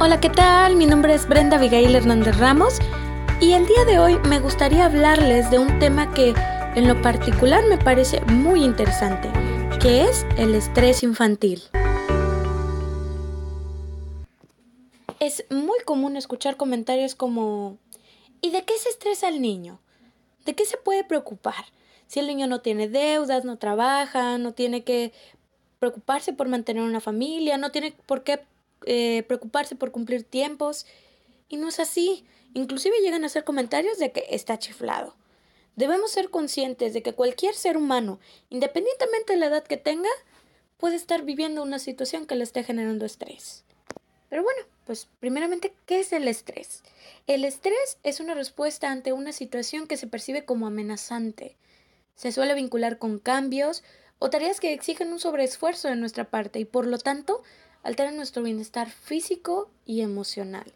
Hola, ¿qué tal? Mi nombre es Brenda Abigail Hernández Ramos y el día de hoy me gustaría hablarles de un tema que en lo particular me parece muy interesante, que es el estrés infantil. Es muy común escuchar comentarios como ¿y de qué se estresa el niño? ¿De qué se puede preocupar? Si el niño no tiene deudas, no trabaja, no tiene que preocuparse por mantener una familia, no tiene por qué eh, preocuparse por cumplir tiempos. Y no es así. Inclusive llegan a hacer comentarios de que está chiflado. Debemos ser conscientes de que cualquier ser humano, independientemente de la edad que tenga, puede estar viviendo una situación que le esté generando estrés. Pero bueno, pues primeramente, ¿qué es el estrés? El estrés es una respuesta ante una situación que se percibe como amenazante. Se suele vincular con cambios o tareas que exigen un sobreesfuerzo de nuestra parte y por lo tanto altera nuestro bienestar físico y emocional.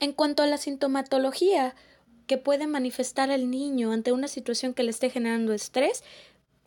En cuanto a la sintomatología que puede manifestar el niño ante una situación que le esté generando estrés,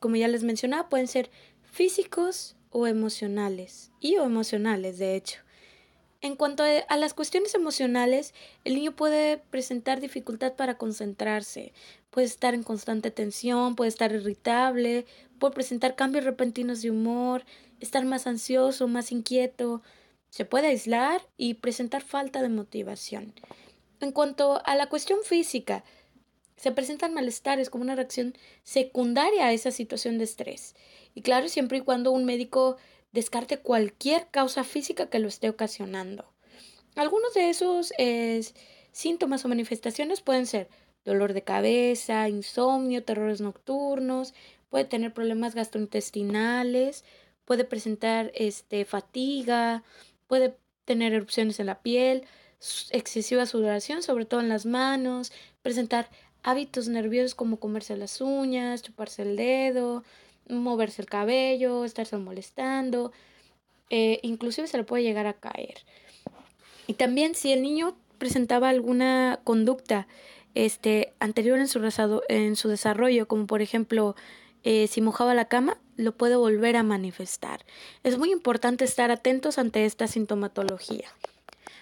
como ya les mencionaba, pueden ser físicos o emocionales, y o emocionales, de hecho. En cuanto a las cuestiones emocionales, el niño puede presentar dificultad para concentrarse, puede estar en constante tensión, puede estar irritable, puede presentar cambios repentinos de humor, estar más ansioso, más inquieto, se puede aislar y presentar falta de motivación. En cuanto a la cuestión física, se presentan malestares como una reacción secundaria a esa situación de estrés. Y claro, siempre y cuando un médico descarte cualquier causa física que lo esté ocasionando. Algunos de esos eh, síntomas o manifestaciones pueden ser dolor de cabeza, insomnio, terrores nocturnos, puede tener problemas gastrointestinales, puede presentar este, fatiga, puede tener erupciones en la piel, excesiva sudoración, sobre todo en las manos, presentar hábitos nerviosos como comerse las uñas, chuparse el dedo, moverse el cabello, estarse molestando, eh, inclusive se le puede llegar a caer. Y también si el niño presentaba alguna conducta este, anterior en su, en su desarrollo, como por ejemplo eh, si mojaba la cama, lo puede volver a manifestar. Es muy importante estar atentos ante esta sintomatología.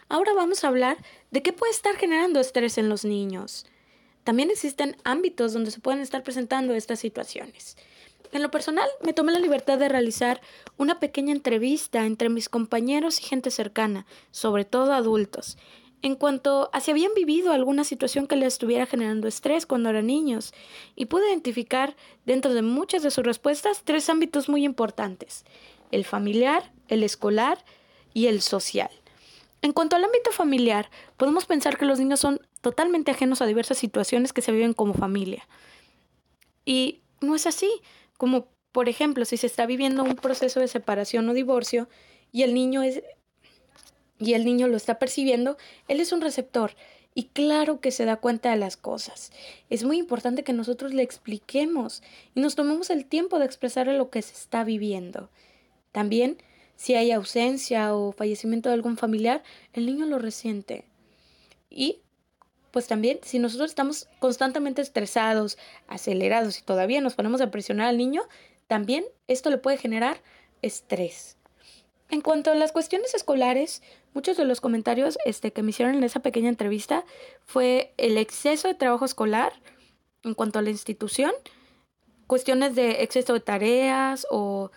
Ahora vamos a hablar de qué puede estar generando estrés en los niños. También existen ámbitos donde se pueden estar presentando estas situaciones. En lo personal, me tomé la libertad de realizar una pequeña entrevista entre mis compañeros y gente cercana, sobre todo adultos, en cuanto a si habían vivido alguna situación que les estuviera generando estrés cuando eran niños, y pude identificar dentro de muchas de sus respuestas tres ámbitos muy importantes, el familiar, el escolar y el social. En cuanto al ámbito familiar, podemos pensar que los niños son totalmente ajenos a diversas situaciones que se viven como familia. Y no es así, como por ejemplo, si se está viviendo un proceso de separación o divorcio y el niño es y el niño lo está percibiendo, él es un receptor y claro que se da cuenta de las cosas. Es muy importante que nosotros le expliquemos y nos tomemos el tiempo de expresarle lo que se está viviendo. También, si hay ausencia o fallecimiento de algún familiar, el niño lo resiente. Y, pues también, si nosotros estamos constantemente estresados, acelerados y todavía nos ponemos a presionar al niño, también esto le puede generar estrés. En cuanto a las cuestiones escolares, muchos de los comentarios este, que me hicieron en esa pequeña entrevista fue el exceso de trabajo escolar en cuanto a la institución, cuestiones de exceso de tareas o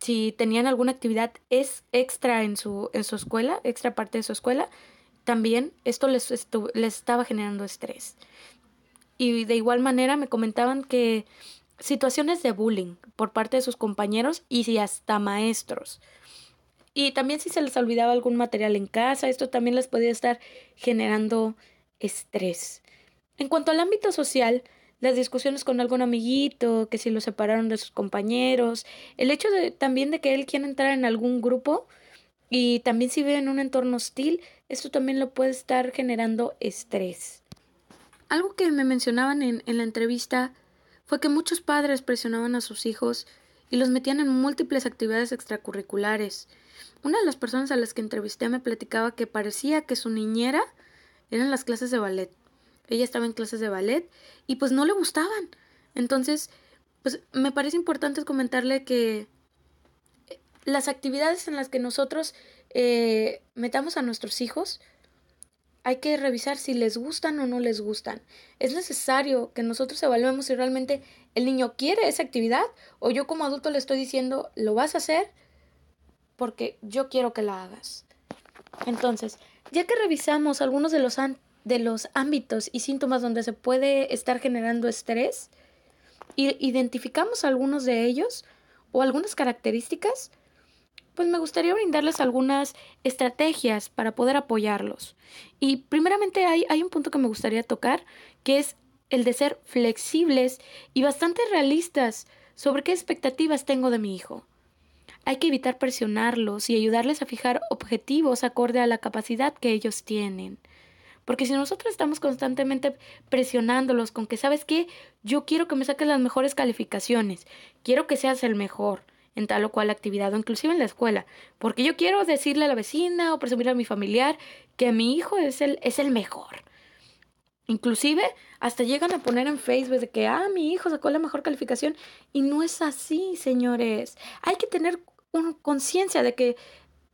si tenían alguna actividad es extra en su, en su escuela, extra parte de su escuela, también esto les, les estaba generando estrés. Y de igual manera me comentaban que situaciones de bullying por parte de sus compañeros y hasta maestros. Y también si se les olvidaba algún material en casa, esto también les podía estar generando estrés. En cuanto al ámbito social, las discusiones con algún amiguito, que si lo separaron de sus compañeros, el hecho de también de que él quiera entrar en algún grupo y también si vive en un entorno hostil, esto también lo puede estar generando estrés. Algo que me mencionaban en, en la entrevista fue que muchos padres presionaban a sus hijos y los metían en múltiples actividades extracurriculares, una de las personas a las que entrevisté me platicaba que parecía que su niñera eran las clases de ballet. Ella estaba en clases de ballet y pues no le gustaban. Entonces, pues me parece importante comentarle que las actividades en las que nosotros eh, metamos a nuestros hijos, hay que revisar si les gustan o no les gustan. Es necesario que nosotros evaluemos si realmente el niño quiere esa actividad o yo como adulto le estoy diciendo, lo vas a hacer porque yo quiero que la hagas. Entonces, ya que revisamos algunos de los, de los ámbitos y síntomas donde se puede estar generando estrés, identificamos algunos de ellos o algunas características, pues me gustaría brindarles algunas estrategias para poder apoyarlos. Y primeramente hay, hay un punto que me gustaría tocar, que es el de ser flexibles y bastante realistas sobre qué expectativas tengo de mi hijo. Hay que evitar presionarlos y ayudarles a fijar objetivos acorde a la capacidad que ellos tienen. Porque si nosotros estamos constantemente presionándolos con que, ¿sabes qué? Yo quiero que me saques las mejores calificaciones, quiero que seas el mejor en tal o cual actividad o inclusive en la escuela, porque yo quiero decirle a la vecina o presumir a mi familiar que mi hijo es el, es el mejor. Inclusive hasta llegan a poner en Facebook de que, ah, mi hijo sacó la mejor calificación y no es así, señores. Hay que tener conciencia de que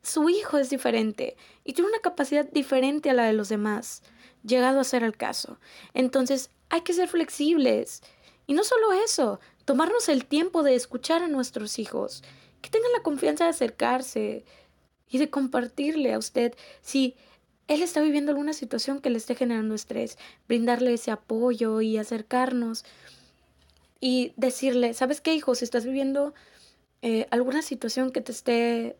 su hijo es diferente y tiene una capacidad diferente a la de los demás, llegado a ser el caso. Entonces hay que ser flexibles. Y no solo eso, tomarnos el tiempo de escuchar a nuestros hijos, que tengan la confianza de acercarse y de compartirle a usted si él está viviendo alguna situación que le esté generando estrés, brindarle ese apoyo y acercarnos y decirle, ¿sabes qué, hijo? Si estás viviendo eh, alguna situación que te esté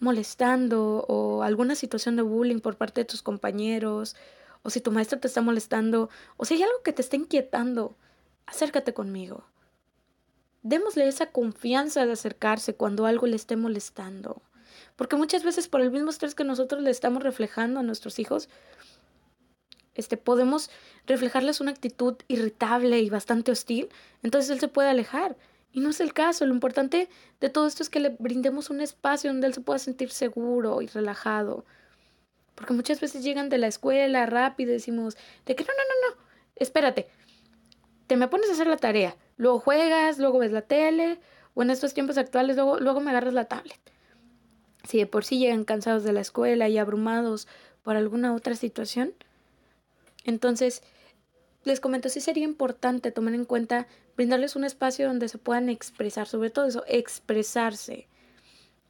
molestando o alguna situación de bullying por parte de tus compañeros o si tu maestro te está molestando o si hay algo que te está inquietando, acércate conmigo. Démosle esa confianza de acercarse cuando algo le esté molestando. Porque muchas veces por el mismo estrés que nosotros le estamos reflejando a nuestros hijos, este, podemos reflejarles una actitud irritable y bastante hostil, entonces él se puede alejar. Y no es el caso. Lo importante de todo esto es que le brindemos un espacio donde él se pueda sentir seguro y relajado. Porque muchas veces llegan de la escuela rápido y decimos, de que no, no, no, no, espérate, te me pones a hacer la tarea, luego juegas, luego ves la tele, o en estos tiempos actuales luego, luego me agarras la tablet. Si de por sí llegan cansados de la escuela y abrumados por alguna otra situación, entonces les comento, sí sería importante tomar en cuenta brindarles un espacio donde se puedan expresar, sobre todo eso, expresarse.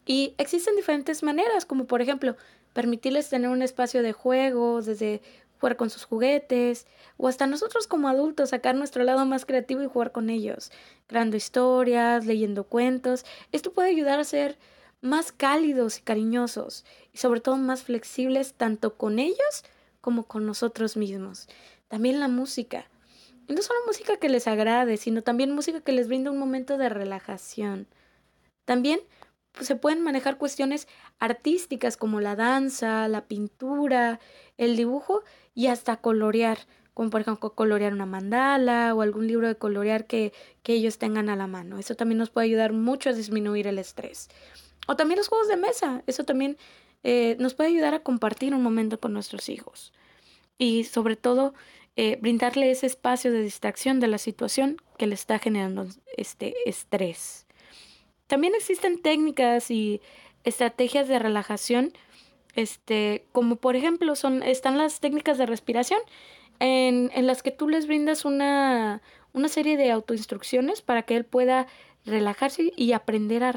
Y existen diferentes maneras, como por ejemplo, permitirles tener un espacio de juego, desde jugar con sus juguetes, o hasta nosotros como adultos sacar nuestro lado más creativo y jugar con ellos, creando historias, leyendo cuentos. Esto puede ayudar a ser más cálidos y cariñosos, y sobre todo más flexibles tanto con ellos como con nosotros mismos. También la música. Y no solo música que les agrade, sino también música que les brinda un momento de relajación. También pues, se pueden manejar cuestiones artísticas como la danza, la pintura, el dibujo y hasta colorear, como por ejemplo colorear una mandala o algún libro de colorear que, que ellos tengan a la mano. Eso también nos puede ayudar mucho a disminuir el estrés. O también los juegos de mesa, eso también eh, nos puede ayudar a compartir un momento con nuestros hijos. Y sobre todo, eh, brindarle ese espacio de distracción de la situación que le está generando este estrés. También existen técnicas y estrategias de relajación, este, como por ejemplo son, están las técnicas de respiración, en, en las que tú les brindas una, una serie de autoinstrucciones para que él pueda relajarse y aprender a,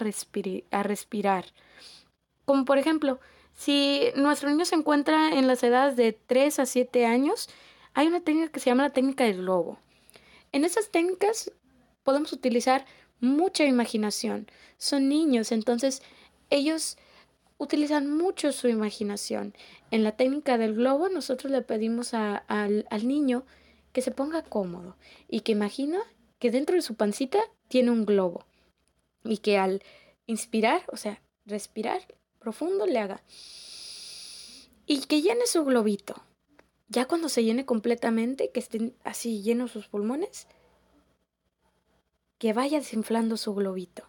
a respirar. Como por ejemplo, si nuestro niño se encuentra en las edades de 3 a 7 años, hay una técnica que se llama la técnica del globo. En esas técnicas podemos utilizar mucha imaginación. Son niños, entonces ellos utilizan mucho su imaginación. En la técnica del globo nosotros le pedimos al, al niño que se ponga cómodo y que imagina que dentro de su pancita tiene un globo y que al inspirar, o sea, respirar profundo, le haga y que llene su globito. Ya cuando se llene completamente, que estén así llenos sus pulmones, que vaya desinflando su globito.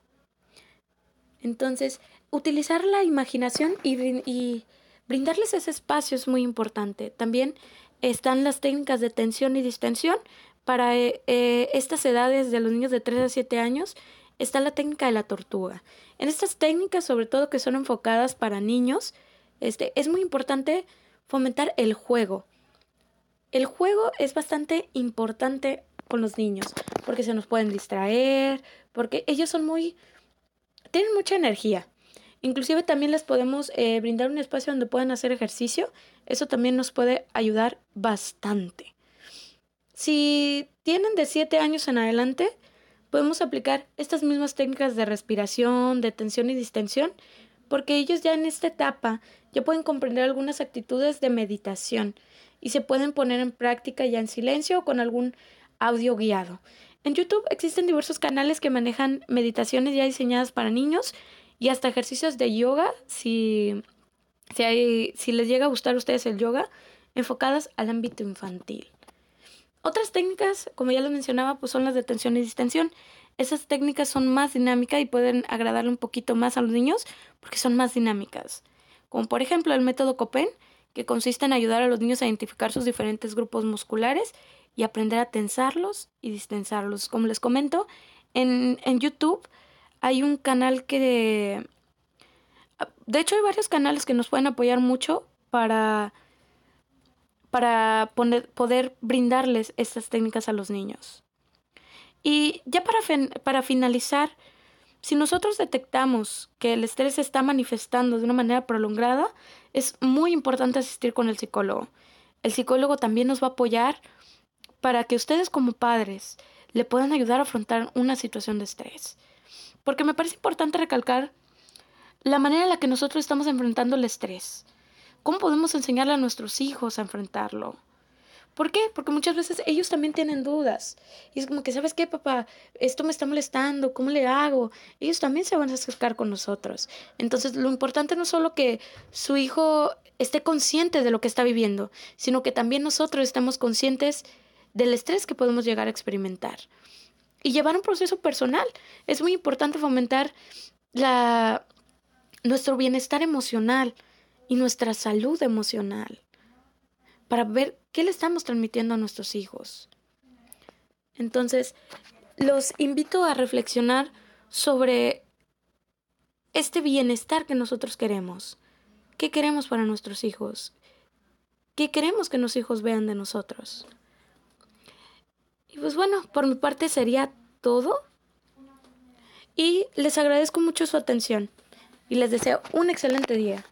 Entonces, utilizar la imaginación y, brindarles ese espacio es muy importante. También están las técnicas de tensión y distensión. Para eh, eh, estas edades de los niños de 3 a 7 años está la técnica de la tortuga. En estas técnicas, sobre todo que son enfocadas para niños, Este, es muy importante fomentar el juego. El juego es bastante importante con los niños, porque se nos pueden distraer, porque ellos son muy... tienen mucha energía. Inclusive también les podemos eh, brindar un espacio donde puedan hacer ejercicio. Eso también nos puede ayudar bastante. Si tienen de 7 años en adelante, podemos aplicar estas mismas técnicas de respiración, de tensión y distensión, porque ellos ya en esta etapa ya pueden comprender algunas actitudes de meditación y se pueden poner en práctica ya en silencio o con algún audio guiado. En YouTube existen diversos canales que manejan meditaciones ya diseñadas para niños y hasta ejercicios de yoga, si, si, hay, si les llega a gustar a ustedes el yoga, enfocadas al ámbito infantil. Otras técnicas, como ya lo mencionaba, pues son las de tensión y distensión. Esas técnicas son más dinámicas y pueden agradarle un poquito más a los niños porque son más dinámicas. Como por ejemplo el método Copen, que consiste en ayudar a los niños a identificar sus diferentes grupos musculares y aprender a tensarlos y distensarlos. Como les comento, en, en YouTube hay un canal que... De hecho hay varios canales que nos pueden apoyar mucho para para poder brindarles estas técnicas a los niños. Y ya para, para finalizar, si nosotros detectamos que el estrés se está manifestando de una manera prolongada, es muy importante asistir con el psicólogo. El psicólogo también nos va a apoyar para que ustedes como padres le puedan ayudar a afrontar una situación de estrés. Porque me parece importante recalcar la manera en la que nosotros estamos enfrentando el estrés. ¿Cómo podemos enseñarle a nuestros hijos a enfrentarlo? ¿Por qué? Porque muchas veces ellos también tienen dudas. Y es como que, ¿sabes qué, papá? Esto me está molestando, ¿cómo le hago? Ellos también se van a acercar con nosotros. Entonces, lo importante no es solo que su hijo esté consciente de lo que está viviendo, sino que también nosotros estemos conscientes del estrés que podemos llegar a experimentar. Y llevar un proceso personal. Es muy importante fomentar nuestro bienestar emocional y nuestra salud emocional para ver qué le estamos transmitiendo a nuestros hijos. Entonces, los invito a reflexionar sobre este bienestar que nosotros queremos. ¿Qué queremos para nuestros hijos? ¿Qué queremos que nuestros hijos vean de nosotros? Y pues bueno, por mi parte sería todo. Y les agradezco mucho su atención y les deseo un excelente día.